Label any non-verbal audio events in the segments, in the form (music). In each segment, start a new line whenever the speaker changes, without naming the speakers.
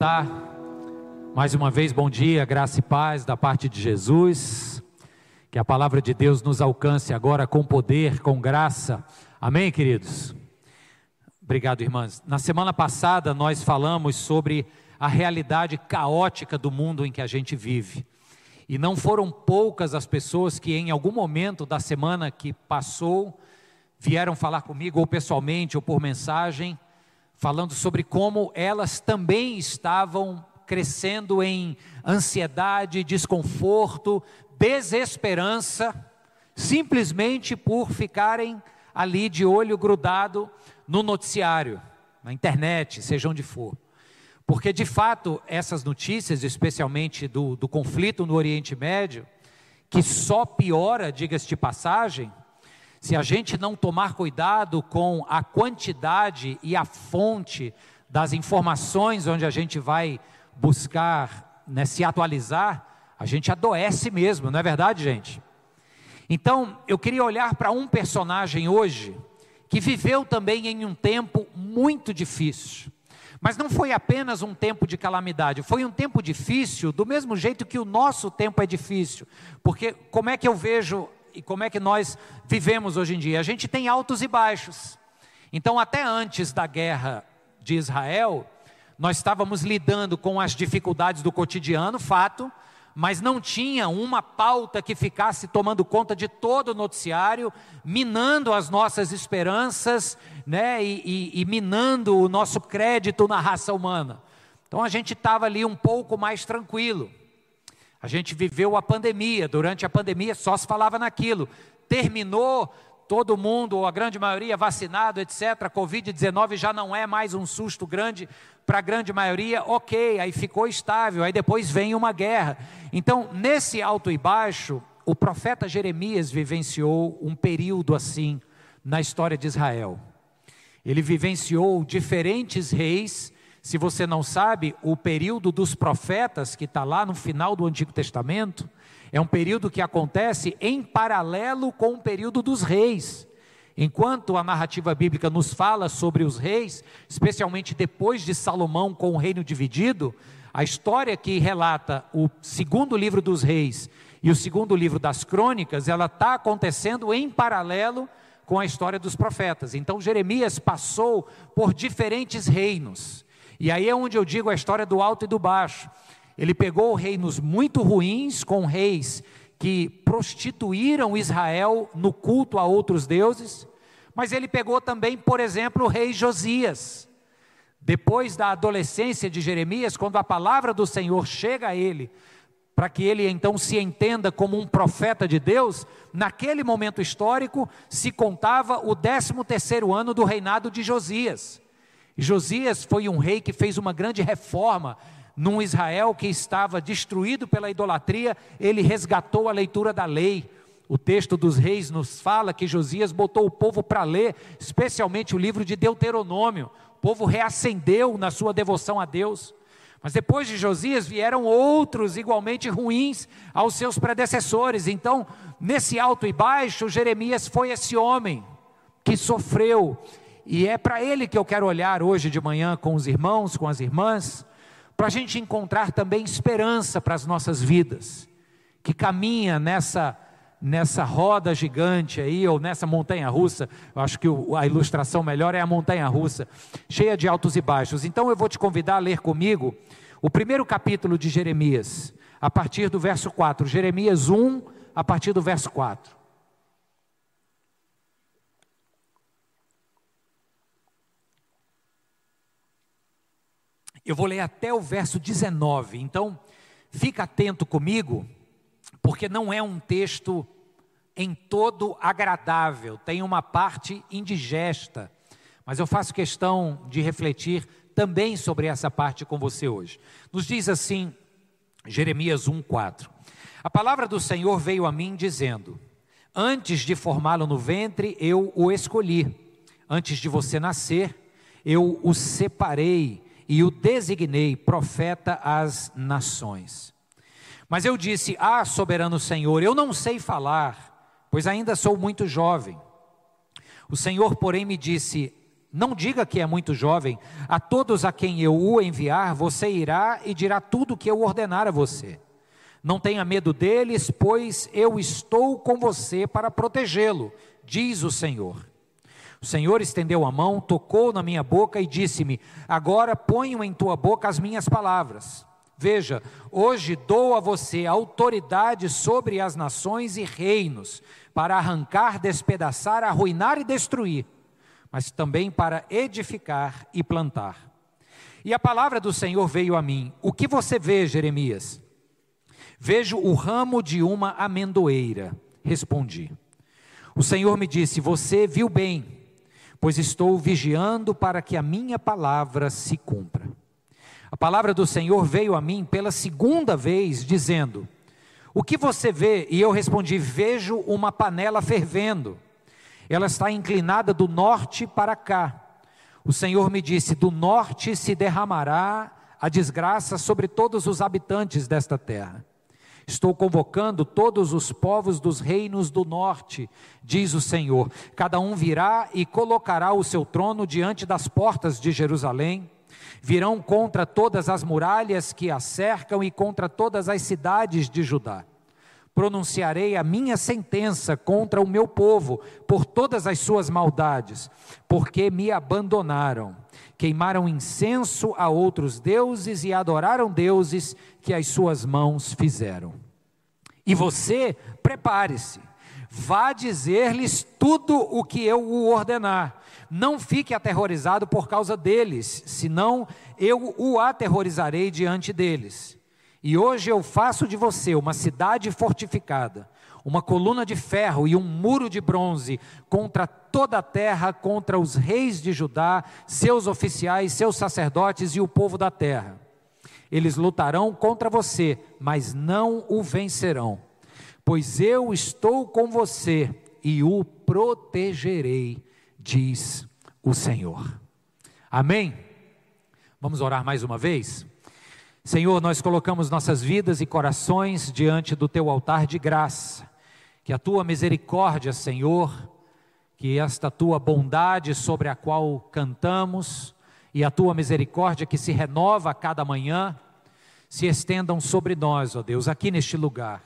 Tá. Mais uma vez, bom dia, graça e paz da parte de Jesus. Que a palavra de Deus nos alcance agora com poder, com graça. Amém, queridos? Obrigado, irmãs. Na semana passada nós falamos sobre a realidade caótica do mundo em que a gente vive. E não foram poucas as pessoas que em algum momento da semana que passou vieram falar comigo ou pessoalmente ou por mensagem, falando sobre como elas também estavam crescendo em ansiedade, desconforto, desesperança, simplesmente por ficarem ali de olho grudado no noticiário, na internet, seja onde for. Porque, de fato, essas notícias, especialmente do, do conflito no Oriente Médio, que só piora, diga-se de passagem, se a gente não tomar cuidado com a quantidade e a fonte das informações onde a gente vai buscar né, se atualizar, a gente adoece mesmo, não é verdade, gente? Então, eu queria olhar para um personagem hoje que viveu também em um tempo muito difícil. Mas não foi apenas um tempo de calamidade, foi um tempo difícil, do mesmo jeito que o nosso tempo é difícil. Porque como é que eu vejo e como é que nós vivemos hoje em dia? A gente tem altos e baixos. Então, até antes da guerra de Israel, nós estávamos lidando com as dificuldades do cotidiano, fato, mas não tinha uma pauta que ficasse tomando conta de todo o noticiário, minando as nossas esperanças né, e, e, e minando o nosso crédito na raça humana. Então a gente estava ali um pouco mais tranquilo. A gente viveu a pandemia, durante a pandemia só se falava naquilo. Terminou, todo mundo, ou a grande maioria, vacinado, etc. A Covid-19 já não é mais um susto grande para a grande maioria, ok, aí ficou estável, aí depois vem uma guerra. Então, nesse alto e baixo, o profeta Jeremias vivenciou um período assim na história de Israel. Ele vivenciou diferentes reis. Se você não sabe, o período dos profetas, que está lá no final do Antigo Testamento, é um período que acontece em paralelo com o período dos reis. Enquanto a narrativa bíblica nos fala sobre os reis, especialmente depois de Salomão com o reino dividido, a história que relata o segundo livro dos reis e o segundo livro das crônicas, ela está acontecendo em paralelo com a história dos profetas. Então Jeremias passou por diferentes reinos. E aí é onde eu digo a história do alto e do baixo. Ele pegou reinos muito ruins, com reis que prostituíram Israel no culto a outros deuses, mas ele pegou também, por exemplo, o rei Josias. Depois da adolescência de Jeremias, quando a palavra do Senhor chega a ele, para que ele então se entenda como um profeta de Deus, naquele momento histórico se contava o 13 terceiro ano do reinado de Josias. Josias foi um rei que fez uma grande reforma num Israel que estava destruído pela idolatria, ele resgatou a leitura da lei, o texto dos reis nos fala que Josias botou o povo para ler, especialmente o livro de Deuteronômio. O povo reacendeu na sua devoção a Deus. Mas depois de Josias vieram outros igualmente ruins aos seus predecessores. Então, nesse alto e baixo, Jeremias foi esse homem que sofreu. E é para ele que eu quero olhar hoje de manhã com os irmãos, com as irmãs, para a gente encontrar também esperança para as nossas vidas, que caminha nessa nessa roda gigante aí, ou nessa montanha russa, eu acho que a ilustração melhor é a montanha russa, cheia de altos e baixos. Então eu vou te convidar a ler comigo o primeiro capítulo de Jeremias, a partir do verso 4. Jeremias 1, a partir do verso 4. Eu vou ler até o verso 19, então fica atento comigo porque não é um texto em todo agradável, tem uma parte indigesta, mas eu faço questão de refletir também sobre essa parte com você hoje. Nos diz assim, Jeremias 1,4: A palavra do Senhor veio a mim dizendo: Antes de formá-lo no ventre, eu o escolhi, antes de você nascer, eu o separei e o designei profeta às nações. Mas eu disse: Ah, soberano Senhor, eu não sei falar, pois ainda sou muito jovem. O Senhor, porém, me disse: Não diga que é muito jovem, a todos a quem eu o enviar, você irá e dirá tudo o que eu ordenar a você. Não tenha medo deles, pois eu estou com você para protegê-lo, diz o Senhor. O Senhor estendeu a mão, tocou na minha boca e disse-me: Agora ponho em tua boca as minhas palavras. Veja, hoje dou a você autoridade sobre as nações e reinos, para arrancar, despedaçar, arruinar e destruir, mas também para edificar e plantar. E a palavra do Senhor veio a mim: O que você vê, Jeremias? Vejo o ramo de uma amendoeira. Respondi. O Senhor me disse: Você viu bem, pois estou vigiando para que a minha palavra se cumpra. A palavra do Senhor veio a mim pela segunda vez, dizendo: O que você vê? E eu respondi: Vejo uma panela fervendo. Ela está inclinada do norte para cá. O Senhor me disse: Do norte se derramará a desgraça sobre todos os habitantes desta terra. Estou convocando todos os povos dos reinos do norte, diz o Senhor. Cada um virá e colocará o seu trono diante das portas de Jerusalém. Virão contra todas as muralhas que a cercam e contra todas as cidades de Judá. Pronunciarei a minha sentença contra o meu povo por todas as suas maldades, porque me abandonaram queimaram incenso a outros deuses e adoraram deuses que as suas mãos fizeram. E você, prepare-se, vá dizer-lhes tudo o que eu o ordenar. Não fique aterrorizado por causa deles, senão eu o aterrorizarei diante deles. E hoje eu faço de você uma cidade fortificada uma coluna de ferro e um muro de bronze contra toda a terra, contra os reis de Judá, seus oficiais, seus sacerdotes e o povo da terra. Eles lutarão contra você, mas não o vencerão, pois eu estou com você e o protegerei, diz o Senhor. Amém? Vamos orar mais uma vez? Senhor, nós colocamos nossas vidas e corações diante do teu altar de graça que a tua misericórdia, Senhor, que esta tua bondade sobre a qual cantamos e a tua misericórdia que se renova a cada manhã, se estendam sobre nós, ó Deus, aqui neste lugar.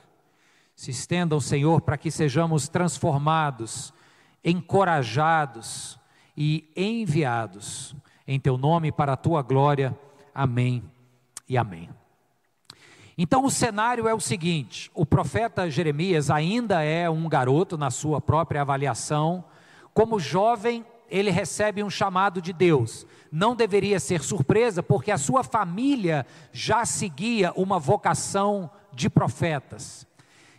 Se estendam, Senhor, para que sejamos transformados, encorajados e enviados em teu nome para a tua glória. Amém e amém. Então o cenário é o seguinte: o profeta Jeremias ainda é um garoto na sua própria avaliação. Como jovem, ele recebe um chamado de Deus. Não deveria ser surpresa, porque a sua família já seguia uma vocação de profetas.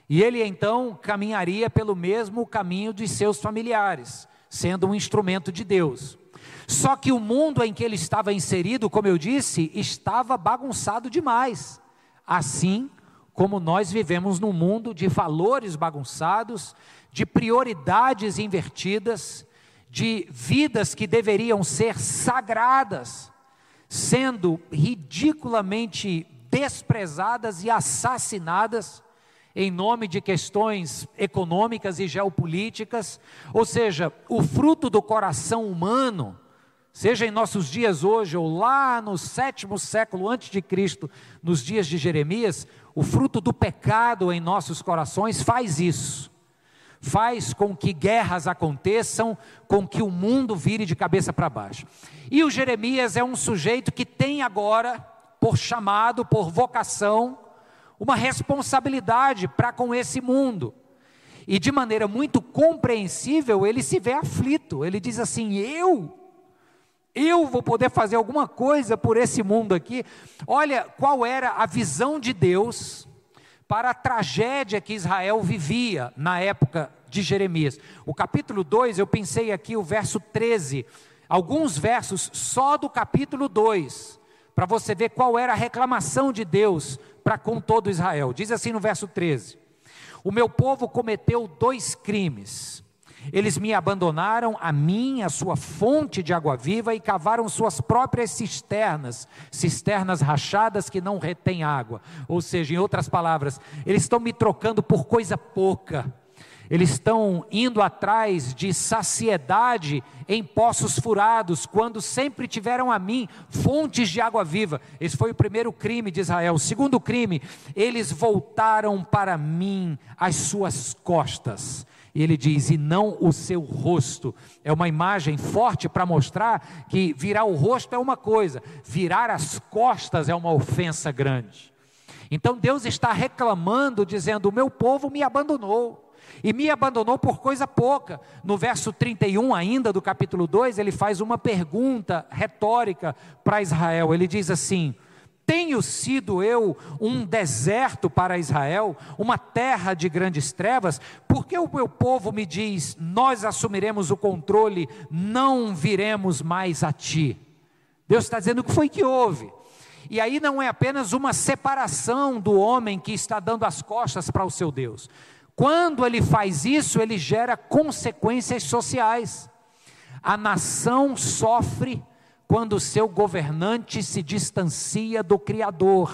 E ele então caminharia pelo mesmo caminho de seus familiares, sendo um instrumento de Deus. Só que o mundo em que ele estava inserido, como eu disse, estava bagunçado demais assim como nós vivemos num mundo de valores bagunçados, de prioridades invertidas, de vidas que deveriam ser sagradas, sendo ridiculamente desprezadas e assassinadas em nome de questões econômicas e geopolíticas, ou seja, o fruto do coração humano seja em nossos dias hoje ou lá no sétimo século antes de Cristo, nos dias de Jeremias, o fruto do pecado em nossos corações faz isso. Faz com que guerras aconteçam, com que o mundo vire de cabeça para baixo. E o Jeremias é um sujeito que tem agora, por chamado, por vocação, uma responsabilidade para com esse mundo. E de maneira muito compreensível, ele se vê aflito. Ele diz assim: Eu eu vou poder fazer alguma coisa por esse mundo aqui. Olha qual era a visão de Deus para a tragédia que Israel vivia na época de Jeremias. O capítulo 2, eu pensei aqui o verso 13, alguns versos só do capítulo 2, para você ver qual era a reclamação de Deus para com todo Israel. Diz assim no verso 13: O meu povo cometeu dois crimes. Eles me abandonaram a mim, a sua fonte de água viva, e cavaram suas próprias cisternas, cisternas rachadas que não retêm água. Ou seja, em outras palavras, eles estão me trocando por coisa pouca. eles estão indo atrás de saciedade em poços furados, quando sempre tiveram a mim fontes de água viva. Esse foi o primeiro crime de Israel. O segundo crime, eles voltaram para mim as suas costas. E ele diz: e não o seu rosto. É uma imagem forte para mostrar que virar o rosto é uma coisa, virar as costas é uma ofensa grande. Então Deus está reclamando, dizendo: o meu povo me abandonou. E me abandonou por coisa pouca. No verso 31, ainda do capítulo 2, ele faz uma pergunta retórica para Israel. Ele diz assim: tenho sido eu um deserto para Israel, uma terra de grandes trevas, porque o meu povo me diz: Nós assumiremos o controle, não viremos mais a ti. Deus está dizendo o que foi que houve. E aí não é apenas uma separação do homem que está dando as costas para o seu Deus. Quando ele faz isso, ele gera consequências sociais. A nação sofre quando o seu governante se distancia do Criador.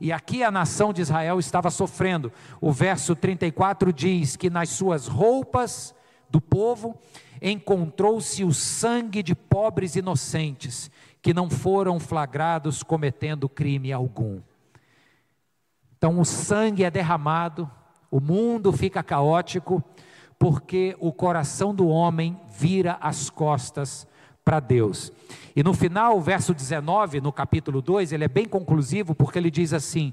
E aqui a nação de Israel estava sofrendo. O verso 34 diz que nas suas roupas do povo encontrou-se o sangue de pobres inocentes que não foram flagrados cometendo crime algum. Então o sangue é derramado, o mundo fica caótico, porque o coração do homem vira as costas para Deus. E no final, o verso 19, no capítulo 2, ele é bem conclusivo, porque ele diz assim: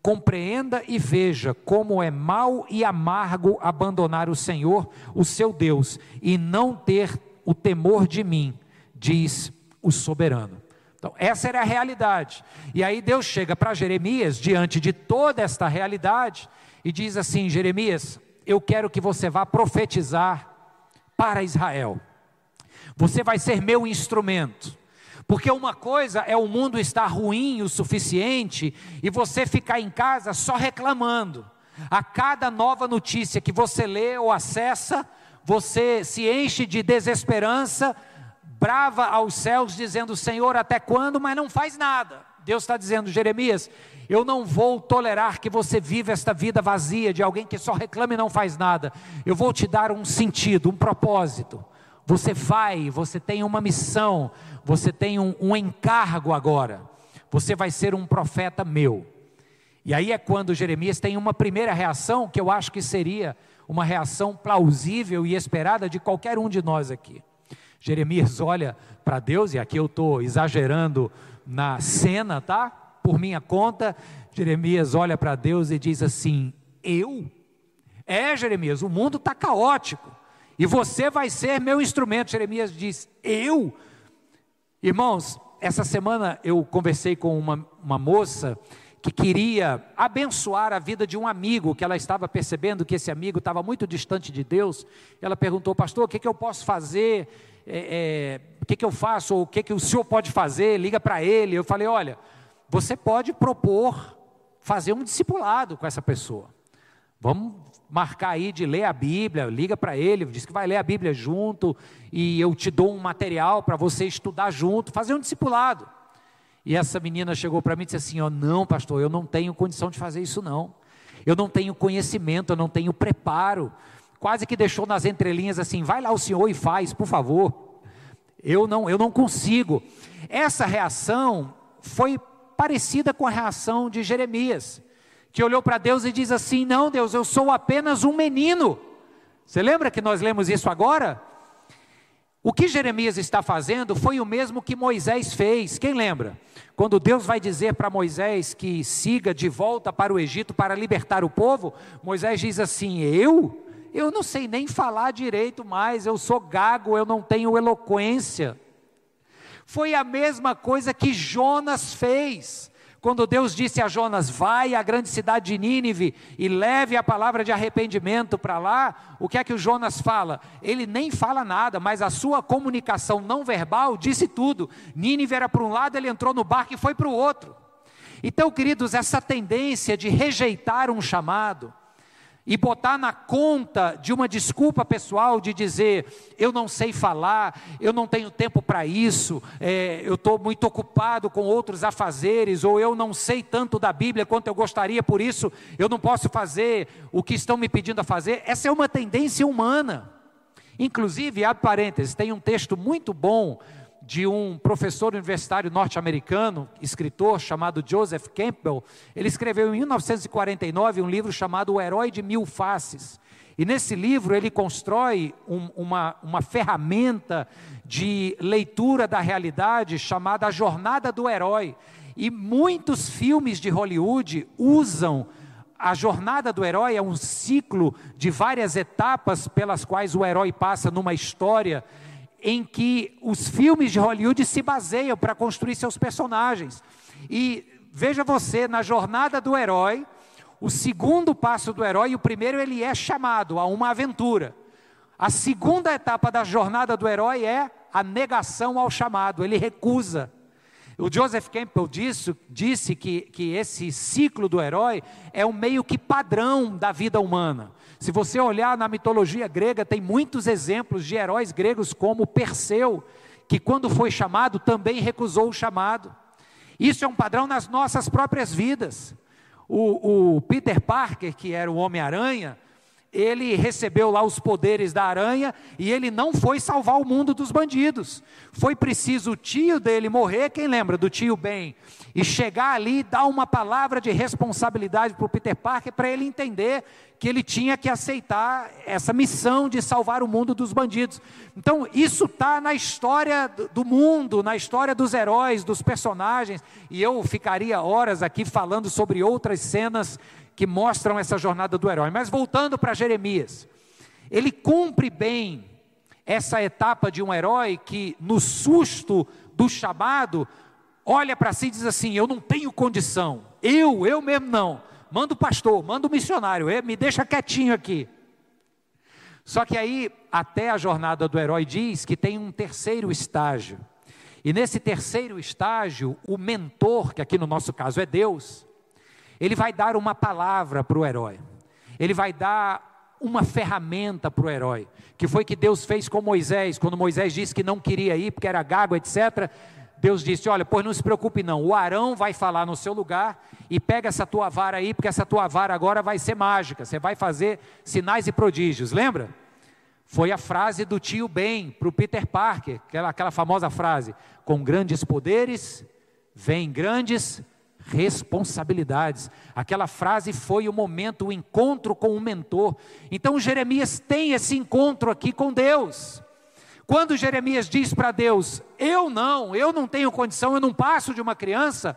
Compreenda e veja como é mal e amargo abandonar o Senhor, o seu Deus, e não ter o temor de mim, diz o soberano. Então, essa era a realidade. E aí Deus chega para Jeremias, diante de toda esta realidade, e diz assim: Jeremias, eu quero que você vá profetizar para Israel. Você vai ser meu instrumento. Porque uma coisa é o mundo estar ruim o suficiente e você ficar em casa só reclamando. A cada nova notícia que você lê ou acessa, você se enche de desesperança, brava aos céus, dizendo: Senhor, até quando? Mas não faz nada. Deus está dizendo, Jeremias, eu não vou tolerar que você viva esta vida vazia de alguém que só reclama e não faz nada. Eu vou te dar um sentido, um propósito. Você vai, você tem uma missão, você tem um, um encargo agora. Você vai ser um profeta meu. E aí é quando Jeremias tem uma primeira reação que eu acho que seria uma reação plausível e esperada de qualquer um de nós aqui. Jeremias olha para Deus, e aqui eu estou exagerando na cena, tá? Por minha conta, Jeremias olha para Deus e diz assim: Eu? É, Jeremias, o mundo está caótico e você vai ser meu instrumento. Jeremias diz: Eu? Irmãos, essa semana eu conversei com uma, uma moça que queria abençoar a vida de um amigo, que ela estava percebendo que esse amigo estava muito distante de Deus. Ela perguntou, pastor, o que, que eu posso fazer? É, é, o que, que eu faço? Ou o que, que o senhor pode fazer? Liga para ele. Eu falei, olha, você pode propor fazer um discipulado com essa pessoa. Vamos marcar aí de ler a Bíblia, liga para ele, diz que vai ler a Bíblia junto e eu te dou um material para você estudar junto, fazer um discipulado. E essa menina chegou para mim e disse assim: ó, não, pastor, eu não tenho condição de fazer isso não. Eu não tenho conhecimento, eu não tenho preparo. Quase que deixou nas entrelinhas assim: vai lá o senhor e faz, por favor. Eu não, eu não consigo. Essa reação foi parecida com a reação de Jeremias que olhou para Deus e diz assim: Não, Deus, eu sou apenas um menino. Você lembra que nós lemos isso agora? O que Jeremias está fazendo foi o mesmo que Moisés fez. Quem lembra? Quando Deus vai dizer para Moisés que siga de volta para o Egito para libertar o povo, Moisés diz assim: Eu? Eu não sei nem falar direito mais, eu sou gago, eu não tenho eloquência. Foi a mesma coisa que Jonas fez. Quando Deus disse a Jonas: Vai à grande cidade de Nínive e leve a palavra de arrependimento para lá, o que é que o Jonas fala? Ele nem fala nada, mas a sua comunicação não verbal disse tudo. Nínive era para um lado, ele entrou no barco e foi para o outro. Então, queridos, essa tendência de rejeitar um chamado, e botar na conta de uma desculpa pessoal de dizer eu não sei falar, eu não tenho tempo para isso, é, eu estou muito ocupado com outros afazeres, ou eu não sei tanto da Bíblia quanto eu gostaria, por isso eu não posso fazer o que estão me pedindo a fazer. Essa é uma tendência humana. Inclusive, abre parênteses, tem um texto muito bom de um professor universitário norte-americano, escritor chamado Joseph Campbell. Ele escreveu em 1949 um livro chamado O Herói de Mil Faces. E nesse livro ele constrói um, uma, uma ferramenta de leitura da realidade chamada A Jornada do Herói. E muitos filmes de Hollywood usam a jornada do herói é um ciclo de várias etapas pelas quais o herói passa numa história em que os filmes de Hollywood se baseiam para construir seus personagens. E veja você, na jornada do herói, o segundo passo do herói, o primeiro ele é chamado a uma aventura. A segunda etapa da jornada do herói é a negação ao chamado, ele recusa. O Joseph Campbell disse, disse que, que esse ciclo do herói é um meio que padrão da vida humana. Se você olhar na mitologia grega, tem muitos exemplos de heróis gregos, como Perseu, que quando foi chamado também recusou o chamado. Isso é um padrão nas nossas próprias vidas. O, o Peter Parker, que era o Homem-Aranha, ele recebeu lá os poderes da aranha e ele não foi salvar o mundo dos bandidos. Foi preciso o tio dele morrer, quem lembra do tio Ben, e chegar ali e dar uma palavra de responsabilidade para o Peter Parker para ele entender que ele tinha que aceitar essa missão de salvar o mundo dos bandidos. Então, isso está na história do mundo, na história dos heróis, dos personagens, e eu ficaria horas aqui falando sobre outras cenas que mostram essa jornada do herói. Mas voltando para Jeremias, ele cumpre bem essa etapa de um herói que, no susto do chamado, olha para si e diz assim: Eu não tenho condição, eu, eu mesmo não. Manda o pastor, manda o missionário, me deixa quietinho aqui. Só que aí, até a jornada do herói diz que tem um terceiro estágio. E nesse terceiro estágio, o mentor, que aqui no nosso caso é Deus, ele vai dar uma palavra para o herói. Ele vai dar uma ferramenta para o herói. Que foi que Deus fez com Moisés, quando Moisés disse que não queria ir porque era gago, etc. Deus disse: Olha, pois não se preocupe, não. O Arão vai falar no seu lugar e pega essa tua vara aí, porque essa tua vara agora vai ser mágica. Você vai fazer sinais e prodígios. Lembra? Foi a frase do tio Ben para o Peter Parker, aquela, aquela famosa frase: Com grandes poderes vem grandes responsabilidades. Aquela frase foi o momento, o encontro com o mentor. Então Jeremias tem esse encontro aqui com Deus. Quando Jeremias diz para Deus: Eu não, eu não tenho condição, eu não passo de uma criança.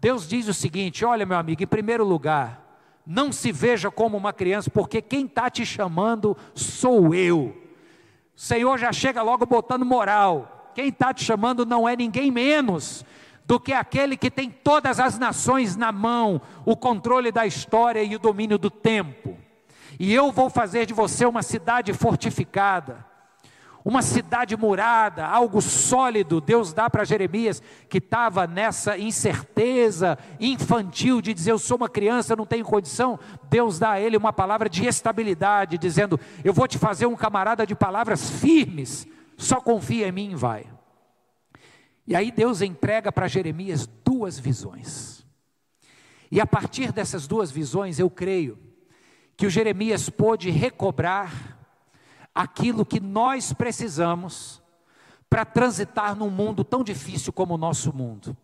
Deus diz o seguinte: Olha, meu amigo, em primeiro lugar, não se veja como uma criança, porque quem está te chamando sou eu. O Senhor já chega logo botando moral. Quem está te chamando não é ninguém menos do que aquele que tem todas as nações na mão, o controle da história e o domínio do tempo. E eu vou fazer de você uma cidade fortificada, uma cidade murada, algo sólido. Deus dá para Jeremias, que estava nessa incerteza infantil de dizer: Eu sou uma criança, não tenho condição. Deus dá a ele uma palavra de estabilidade, dizendo: Eu vou te fazer um camarada de palavras firmes, só confia em mim e vai. E aí Deus entrega para Jeremias duas visões. E a partir dessas duas visões, eu creio que o Jeremias pôde recobrar aquilo que nós precisamos para transitar num mundo tão difícil como o nosso mundo.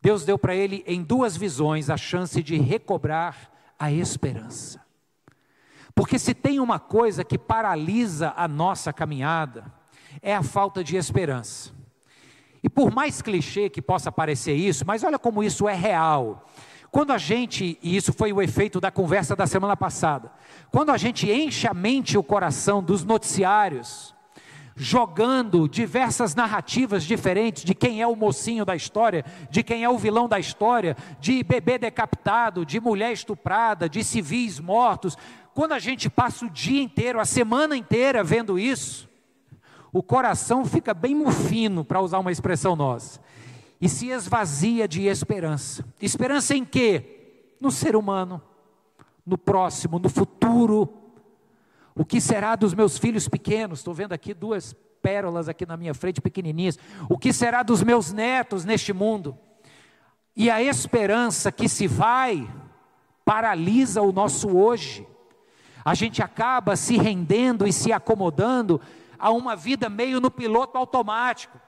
Deus deu para ele em duas visões a chance de recobrar a esperança. Porque se tem uma coisa que paralisa a nossa caminhada, é a falta de esperança. E por mais clichê que possa parecer isso, mas olha como isso é real. Quando a gente, e isso foi o efeito da conversa da semana passada, quando a gente enche a mente e o coração dos noticiários, jogando diversas narrativas diferentes de quem é o mocinho da história, de quem é o vilão da história, de bebê decapitado, de mulher estuprada, de civis mortos, quando a gente passa o dia inteiro, a semana inteira vendo isso, o coração fica bem mufino, para usar uma expressão nossa, e se esvazia de esperança. Esperança em quê? No ser humano, no próximo, no futuro. O que será dos meus filhos pequenos? Estou vendo aqui duas pérolas aqui na minha frente, pequenininhas. O que será dos meus netos neste mundo? E a esperança que se vai paralisa o nosso hoje. A gente acaba se rendendo e se acomodando a uma vida meio no piloto automático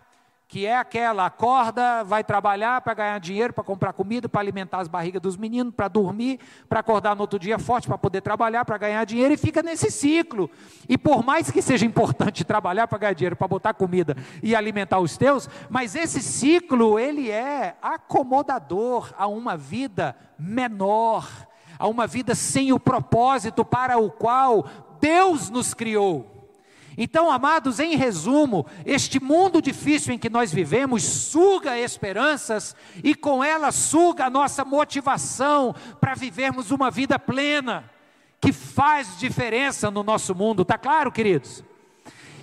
que é aquela, acorda, vai trabalhar para ganhar dinheiro, para comprar comida, para alimentar as barrigas dos meninos, para dormir, para acordar no outro dia forte, para poder trabalhar, para ganhar dinheiro, e fica nesse ciclo. E por mais que seja importante (laughs) trabalhar para ganhar dinheiro, para botar comida e alimentar os teus, mas esse ciclo, ele é acomodador a uma vida menor, a uma vida sem o propósito para o qual Deus nos criou. Então, amados, em resumo, este mundo difícil em que nós vivemos suga esperanças e com ela suga a nossa motivação para vivermos uma vida plena, que faz diferença no nosso mundo, tá claro, queridos?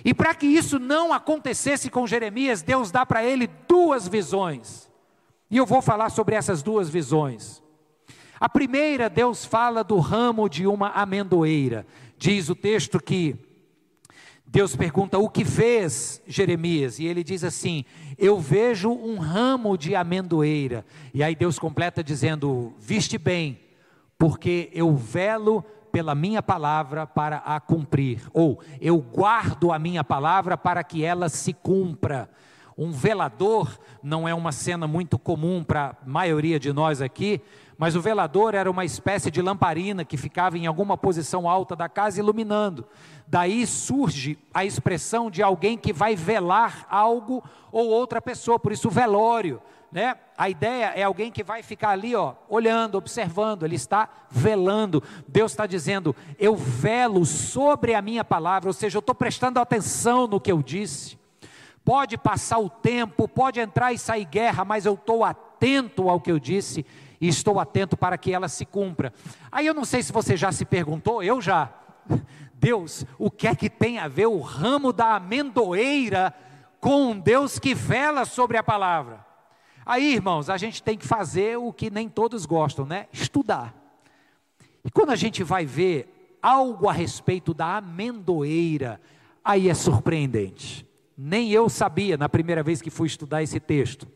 E para que isso não acontecesse com Jeremias, Deus dá para ele duas visões. E eu vou falar sobre essas duas visões. A primeira, Deus fala do ramo de uma amendoeira. Diz o texto que Deus pergunta: O que vês, Jeremias? E ele diz assim: Eu vejo um ramo de amendoeira. E aí Deus completa dizendo: Viste bem, porque eu velo pela minha palavra para a cumprir, ou eu guardo a minha palavra para que ela se cumpra. Um velador não é uma cena muito comum para a maioria de nós aqui, mas o velador era uma espécie de lamparina que ficava em alguma posição alta da casa iluminando. Daí surge a expressão de alguém que vai velar algo ou outra pessoa, por isso velório. Né? A ideia é alguém que vai ficar ali, ó, olhando, observando, ele está velando. Deus está dizendo: Eu velo sobre a minha palavra, ou seja, eu estou prestando atenção no que eu disse. Pode passar o tempo, pode entrar e sair guerra, mas eu estou atento ao que eu disse e estou atento para que ela se cumpra. Aí eu não sei se você já se perguntou, eu já. (laughs) Deus, o que é que tem a ver o ramo da amendoeira com um Deus que vela sobre a palavra? Aí, irmãos, a gente tem que fazer o que nem todos gostam, né? Estudar. E quando a gente vai ver algo a respeito da amendoeira, aí é surpreendente. Nem eu sabia na primeira vez que fui estudar esse texto.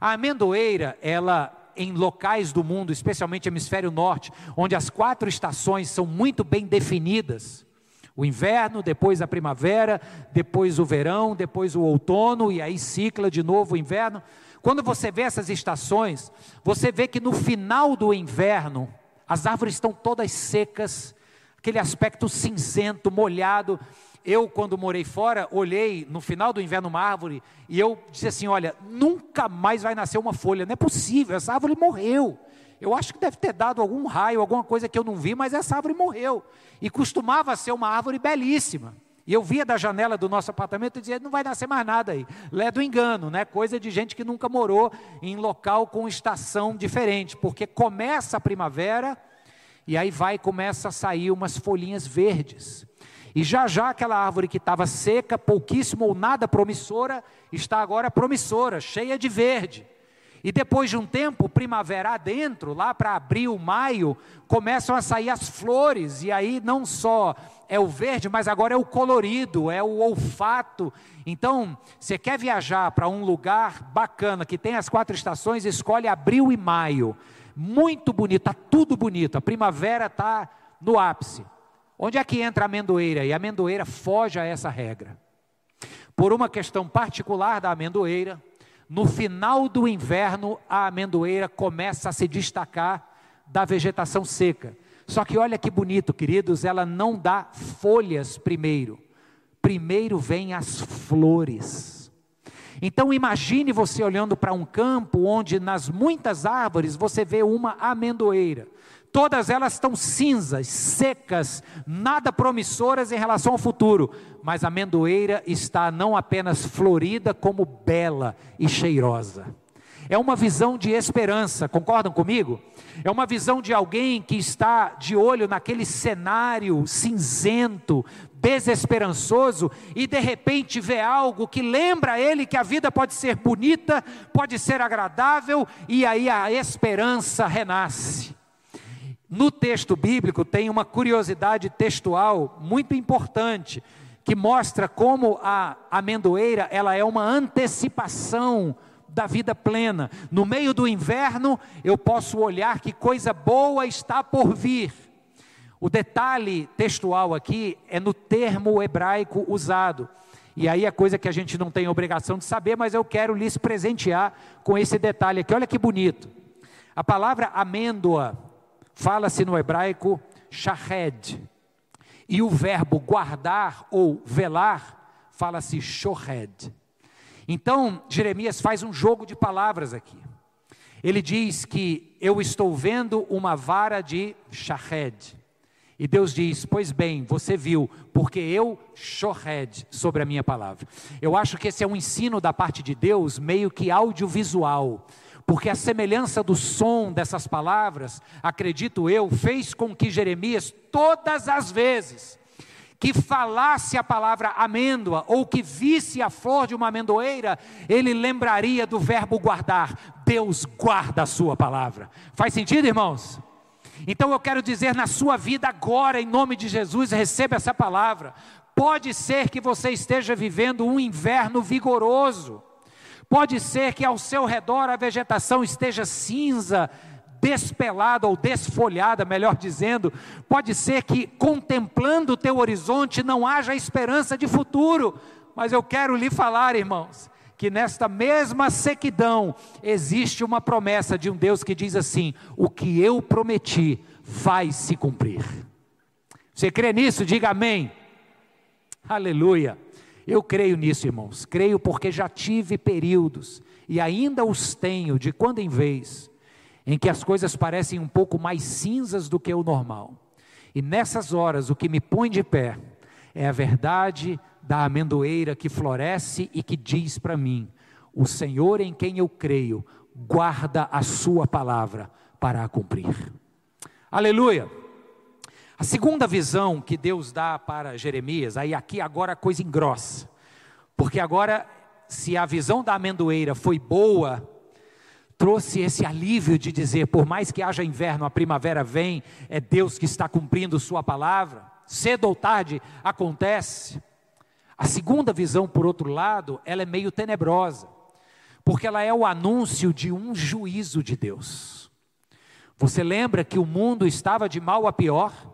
A amendoeira, ela em locais do mundo, especialmente hemisfério norte, onde as quatro estações são muito bem definidas. O inverno, depois a primavera, depois o verão, depois o outono e aí cicla de novo o inverno. Quando você vê essas estações, você vê que no final do inverno, as árvores estão todas secas, aquele aspecto cinzento, molhado, eu, quando morei fora, olhei no final do inverno uma árvore e eu disse assim: Olha, nunca mais vai nascer uma folha, não é possível, essa árvore morreu. Eu acho que deve ter dado algum raio, alguma coisa que eu não vi, mas essa árvore morreu. E costumava ser uma árvore belíssima. E eu via da janela do nosso apartamento e dizia: não vai nascer mais nada aí. Lé do engano, né? Coisa de gente que nunca morou em local com estação diferente, porque começa a primavera e aí vai começa a sair umas folhinhas verdes. E já já aquela árvore que estava seca, pouquíssimo ou nada promissora, está agora promissora, cheia de verde. E depois de um tempo, primavera adentro, lá para abril, maio, começam a sair as flores, e aí não só é o verde, mas agora é o colorido, é o olfato. Então, você quer viajar para um lugar bacana que tem as quatro estações, escolhe abril e maio. Muito bonito, está tudo bonito. A primavera está no ápice. Onde é que entra a amendoeira? E a amendoeira foge a essa regra. Por uma questão particular da amendoeira, no final do inverno, a amendoeira começa a se destacar da vegetação seca. Só que olha que bonito, queridos, ela não dá folhas primeiro. Primeiro vem as flores. Então imagine você olhando para um campo onde nas muitas árvores você vê uma amendoeira. Todas elas estão cinzas, secas, nada promissoras em relação ao futuro, mas a amendoeira está não apenas florida, como bela e cheirosa. É uma visão de esperança, concordam comigo? É uma visão de alguém que está de olho naquele cenário cinzento, desesperançoso e de repente vê algo que lembra a ele que a vida pode ser bonita, pode ser agradável e aí a esperança renasce. No texto bíblico tem uma curiosidade textual muito importante, que mostra como a amendoeira ela é uma antecipação da vida plena. No meio do inverno, eu posso olhar que coisa boa está por vir. O detalhe textual aqui é no termo hebraico usado. E aí é coisa que a gente não tem obrigação de saber, mas eu quero lhes presentear com esse detalhe aqui. Olha que bonito. A palavra amêndoa fala-se no hebraico shahed. E o verbo guardar ou velar fala-se shohed. Então, Jeremias faz um jogo de palavras aqui. Ele diz que eu estou vendo uma vara de shahed. E Deus diz: Pois bem, você viu, porque eu shohed sobre a minha palavra. Eu acho que esse é um ensino da parte de Deus, meio que audiovisual. Porque a semelhança do som dessas palavras, acredito eu, fez com que Jeremias, todas as vezes, que falasse a palavra amêndoa ou que visse a flor de uma amendoeira, ele lembraria do verbo guardar. Deus guarda a sua palavra. Faz sentido, irmãos? Então eu quero dizer na sua vida agora, em nome de Jesus, receba essa palavra. Pode ser que você esteja vivendo um inverno vigoroso. Pode ser que ao seu redor a vegetação esteja cinza, despelada ou desfolhada, melhor dizendo, pode ser que contemplando o teu horizonte não haja esperança de futuro, mas eu quero lhe falar, irmãos, que nesta mesma sequidão existe uma promessa de um Deus que diz assim: o que eu prometi vai se cumprir. Você crê nisso? Diga amém. Aleluia. Eu creio nisso, irmãos. Creio porque já tive períodos e ainda os tenho de quando em vez em que as coisas parecem um pouco mais cinzas do que o normal. E nessas horas, o que me põe de pé é a verdade da amendoeira que floresce e que diz para mim: o Senhor em quem eu creio guarda a sua palavra para a cumprir. Aleluia! A segunda visão que Deus dá para Jeremias, aí aqui agora a coisa engrossa, porque agora, se a visão da amendoeira foi boa, trouxe esse alívio de dizer: por mais que haja inverno, a primavera vem, é Deus que está cumprindo Sua palavra, cedo ou tarde acontece. A segunda visão, por outro lado, ela é meio tenebrosa, porque ela é o anúncio de um juízo de Deus. Você lembra que o mundo estava de mal a pior?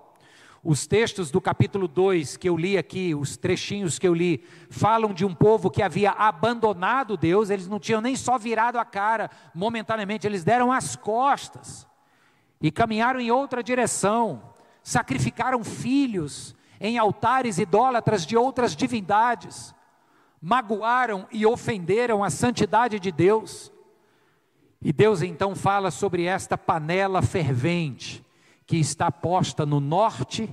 Os textos do capítulo 2 que eu li aqui, os trechinhos que eu li, falam de um povo que havia abandonado Deus, eles não tinham nem só virado a cara momentaneamente, eles deram as costas e caminharam em outra direção, sacrificaram filhos em altares idólatras de outras divindades, magoaram e ofenderam a santidade de Deus. E Deus então fala sobre esta panela fervente que está posta no norte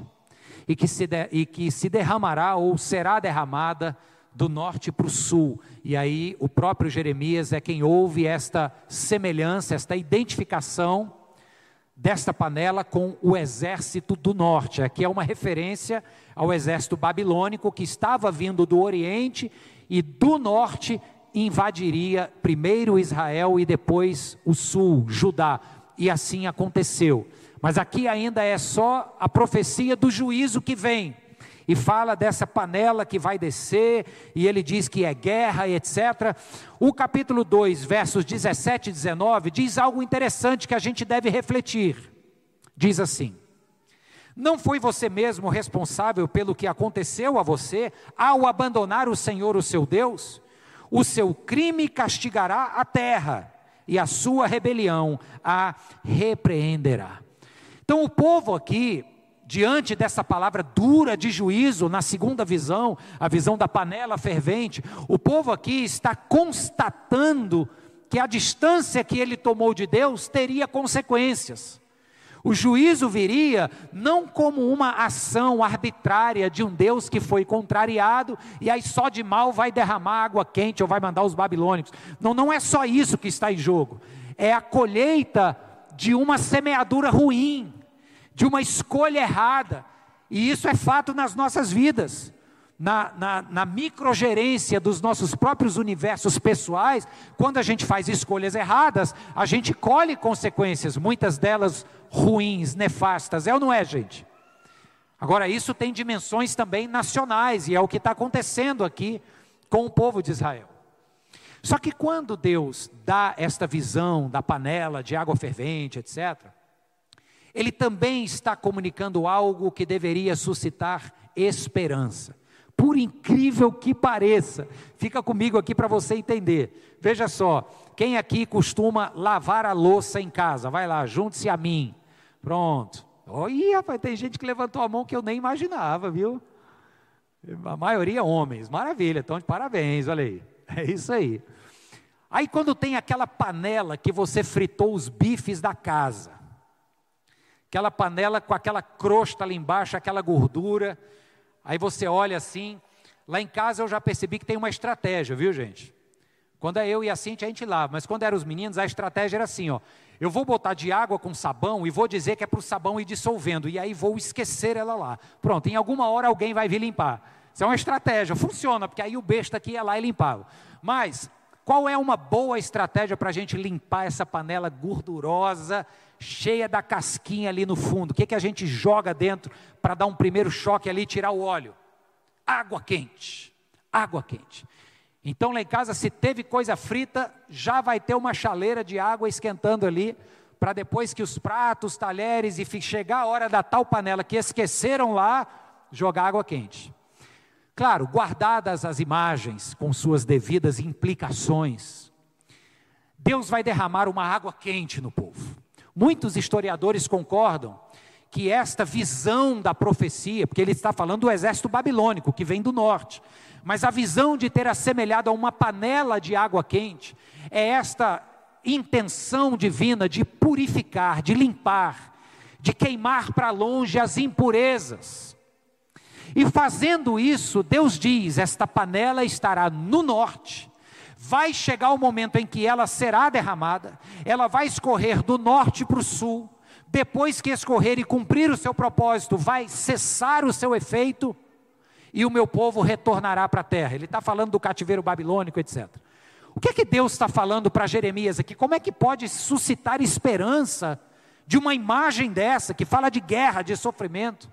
e que se, de, e que se derramará ou será derramada do norte para o sul. E aí o próprio Jeremias é quem ouve esta semelhança, esta identificação desta panela com o exército do norte. Aqui é uma referência ao exército babilônico que estava vindo do oriente e do norte invadiria primeiro Israel e depois o sul, Judá. E assim aconteceu. Mas aqui ainda é só a profecia do juízo que vem. E fala dessa panela que vai descer, e ele diz que é guerra etc. O capítulo 2, versos 17 e 19, diz algo interessante que a gente deve refletir. Diz assim: Não foi você mesmo responsável pelo que aconteceu a você ao abandonar o Senhor, o seu Deus? O seu crime castigará a terra, e a sua rebelião a repreenderá. Então o povo aqui, diante dessa palavra dura de juízo, na segunda visão, a visão da panela fervente, o povo aqui está constatando que a distância que ele tomou de Deus teria consequências. O juízo viria não como uma ação arbitrária de um Deus que foi contrariado e aí só de mal vai derramar água quente ou vai mandar os babilônicos. Não, não é só isso que está em jogo. É a colheita de uma semeadura ruim, de uma escolha errada, e isso é fato nas nossas vidas. na, na, na microgerência dos nossos próprios universos pessoais, quando a gente faz escolhas erradas, a gente colhe consequências, muitas delas ruins, nefastas, é ou não é, gente? Agora, isso tem dimensões também nacionais, e é o que está acontecendo aqui com o povo de Israel. Só que quando Deus dá esta visão da panela de água fervente, etc., Ele também está comunicando algo que deveria suscitar esperança. Por incrível que pareça, fica comigo aqui para você entender. Veja só, quem aqui costuma lavar a louça em casa? Vai lá, junte-se a mim. Pronto. Oi, rapaz, tem gente que levantou a mão que eu nem imaginava, viu? A maioria homens, maravilha, então de parabéns, olha aí. É isso aí. Aí quando tem aquela panela que você fritou os bifes da casa, aquela panela com aquela crosta ali embaixo, aquela gordura, aí você olha assim, lá em casa eu já percebi que tem uma estratégia, viu gente? Quando é eu e a Cintia a gente lava, mas quando eram os meninos a estratégia era assim, ó, eu vou botar de água com sabão e vou dizer que é para o sabão ir dissolvendo, e aí vou esquecer ela lá. Pronto, em alguma hora alguém vai vir limpar. Isso é uma estratégia, funciona, porque aí o besta aqui ia lá e limpava. Mas, qual é uma boa estratégia para a gente limpar essa panela gordurosa, cheia da casquinha ali no fundo? O que, que a gente joga dentro para dar um primeiro choque ali e tirar o óleo? Água quente. Água quente. Então lá em casa, se teve coisa frita, já vai ter uma chaleira de água esquentando ali, para depois que os pratos, talheres e chegar a hora da tal panela que esqueceram lá, jogar água quente. Claro, guardadas as imagens com suas devidas implicações, Deus vai derramar uma água quente no povo. Muitos historiadores concordam que esta visão da profecia, porque ele está falando do exército babilônico que vem do norte, mas a visão de ter assemelhado a uma panela de água quente é esta intenção divina de purificar, de limpar, de queimar para longe as impurezas. E fazendo isso, Deus diz: esta panela estará no norte. Vai chegar o momento em que ela será derramada, ela vai escorrer do norte para o sul. Depois que escorrer e cumprir o seu propósito, vai cessar o seu efeito e o meu povo retornará para a terra. Ele está falando do cativeiro babilônico, etc. O que é que Deus está falando para Jeremias aqui? Como é que pode suscitar esperança de uma imagem dessa, que fala de guerra, de sofrimento?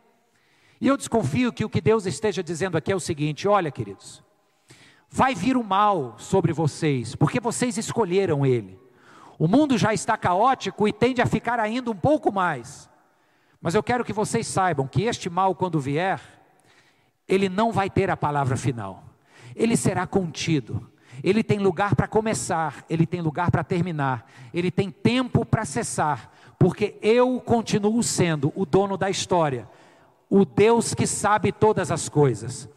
E eu desconfio que o que Deus esteja dizendo aqui é o seguinte: olha, queridos, vai vir o mal sobre vocês, porque vocês escolheram ele. O mundo já está caótico e tende a ficar ainda um pouco mais. Mas eu quero que vocês saibam que este mal, quando vier, ele não vai ter a palavra final. Ele será contido. Ele tem lugar para começar, ele tem lugar para terminar, ele tem tempo para cessar, porque eu continuo sendo o dono da história, o Deus que sabe todas as coisas.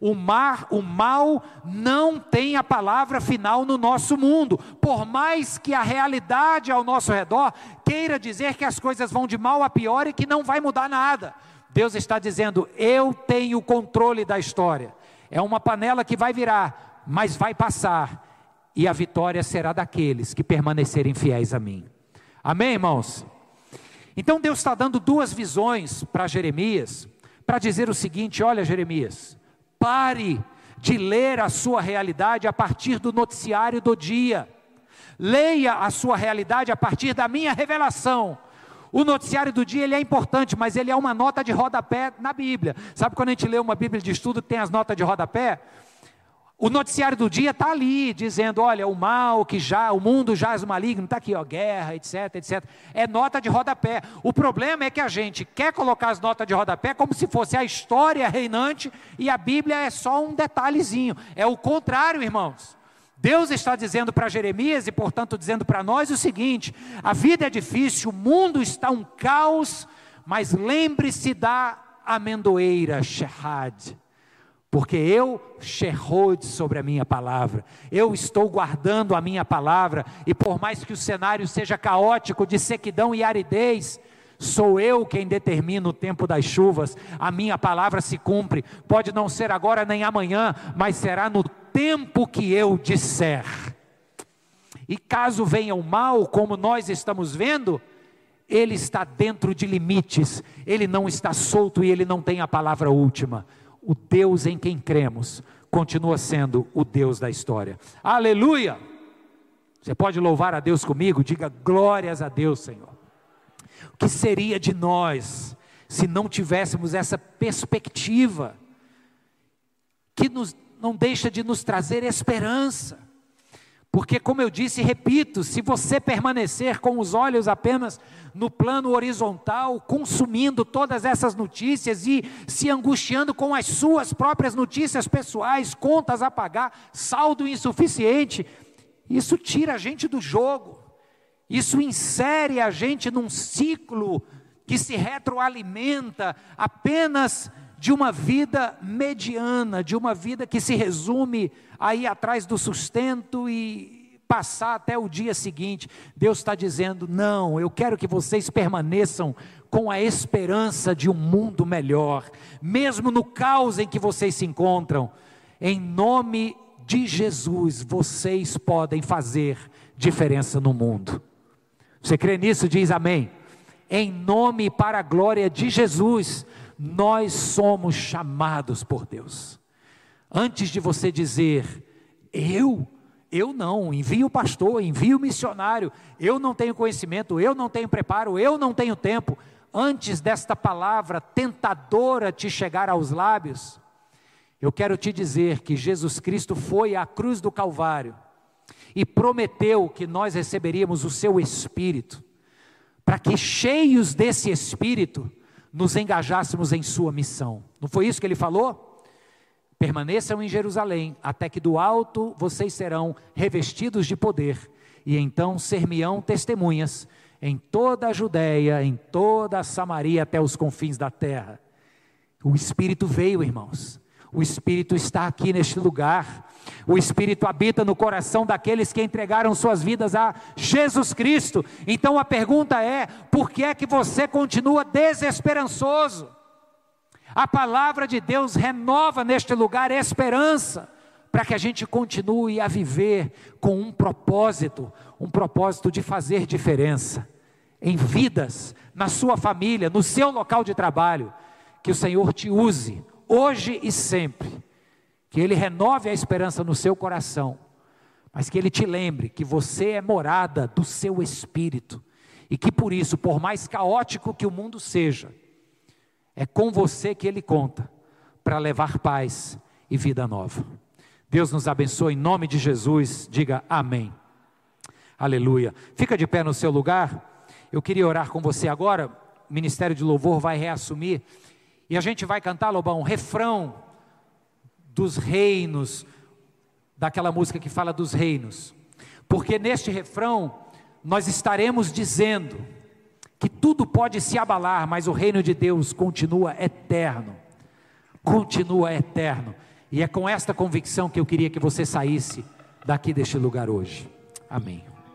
O mar, o mal não tem a palavra final no nosso mundo, por mais que a realidade ao nosso redor queira dizer que as coisas vão de mal a pior e que não vai mudar nada. Deus está dizendo: eu tenho o controle da história. É uma panela que vai virar, mas vai passar, e a vitória será daqueles que permanecerem fiéis a mim. Amém, irmãos? Então Deus está dando duas visões para Jeremias, para dizer o seguinte: olha, Jeremias, pare de ler a sua realidade a partir do noticiário do dia, leia a sua realidade a partir da minha revelação o noticiário do dia ele é importante, mas ele é uma nota de rodapé na Bíblia. Sabe quando a gente lê uma Bíblia de estudo tem as notas de rodapé? O noticiário do dia está ali, dizendo: olha, o mal que já, o mundo jaz maligno, está aqui, ó, guerra, etc, etc. É nota de rodapé. O problema é que a gente quer colocar as notas de rodapé como se fosse a história reinante e a Bíblia é só um detalhezinho. É o contrário, irmãos. Deus está dizendo para Jeremias e, portanto, dizendo para nós o seguinte: a vida é difícil, o mundo está um caos, mas lembre-se da amendoeira Shehad, porque eu Shehod sobre a minha palavra, eu estou guardando a minha palavra, e por mais que o cenário seja caótico de sequidão e aridez, Sou eu quem determina o tempo das chuvas, a minha palavra se cumpre. Pode não ser agora nem amanhã, mas será no tempo que eu disser. E caso venha o mal, como nós estamos vendo, ele está dentro de limites, ele não está solto e ele não tem a palavra última. O Deus em quem cremos continua sendo o Deus da história. Aleluia! Você pode louvar a Deus comigo? Diga glórias a Deus, Senhor. O que seria de nós se não tivéssemos essa perspectiva que nos, não deixa de nos trazer esperança? Porque, como eu disse e repito, se você permanecer com os olhos apenas no plano horizontal, consumindo todas essas notícias e se angustiando com as suas próprias notícias pessoais, contas a pagar, saldo insuficiente, isso tira a gente do jogo, isso insere a gente num ciclo que se retroalimenta apenas de uma vida mediana, de uma vida que se resume aí atrás do sustento e passar até o dia seguinte. Deus está dizendo: não, eu quero que vocês permaneçam com a esperança de um mundo melhor, mesmo no caos em que vocês se encontram. Em nome de Jesus, vocês podem fazer diferença no mundo. Você crê nisso? Diz amém. Em nome e para a glória de Jesus, nós somos chamados por Deus. Antes de você dizer, eu, eu não, envio o pastor, envio o missionário, eu não tenho conhecimento, eu não tenho preparo, eu não tenho tempo. Antes desta palavra tentadora te chegar aos lábios, eu quero te dizer que Jesus Cristo foi à cruz do Calvário e prometeu que nós receberíamos o seu Espírito, para que cheios desse Espírito, nos engajássemos em sua missão. Não foi isso que ele falou? Permaneçam em Jerusalém, até que do alto vocês serão revestidos de poder, e então ser-me-ão testemunhas em toda a Judéia, em toda a Samaria, até os confins da terra. O Espírito veio, irmãos. O Espírito está aqui neste lugar. O Espírito habita no coração daqueles que entregaram suas vidas a Jesus Cristo. Então a pergunta é: por que é que você continua desesperançoso? A palavra de Deus renova neste lugar esperança para que a gente continue a viver com um propósito, um propósito de fazer diferença em vidas, na sua família, no seu local de trabalho. Que o Senhor te use hoje e sempre. Que Ele renove a esperança no seu coração, mas que Ele te lembre que você é morada do seu espírito e que por isso, por mais caótico que o mundo seja, é com você que Ele conta para levar paz e vida nova. Deus nos abençoe em nome de Jesus, diga amém. Aleluia. Fica de pé no seu lugar. Eu queria orar com você agora. O Ministério de Louvor vai reassumir. E a gente vai cantar, Lobão, um refrão dos reinos, daquela música que fala dos reinos. Porque neste refrão nós estaremos dizendo que tudo pode se abalar, mas o reino de Deus continua eterno. Continua eterno. E é com esta convicção que eu queria que você saísse daqui deste lugar hoje. Amém.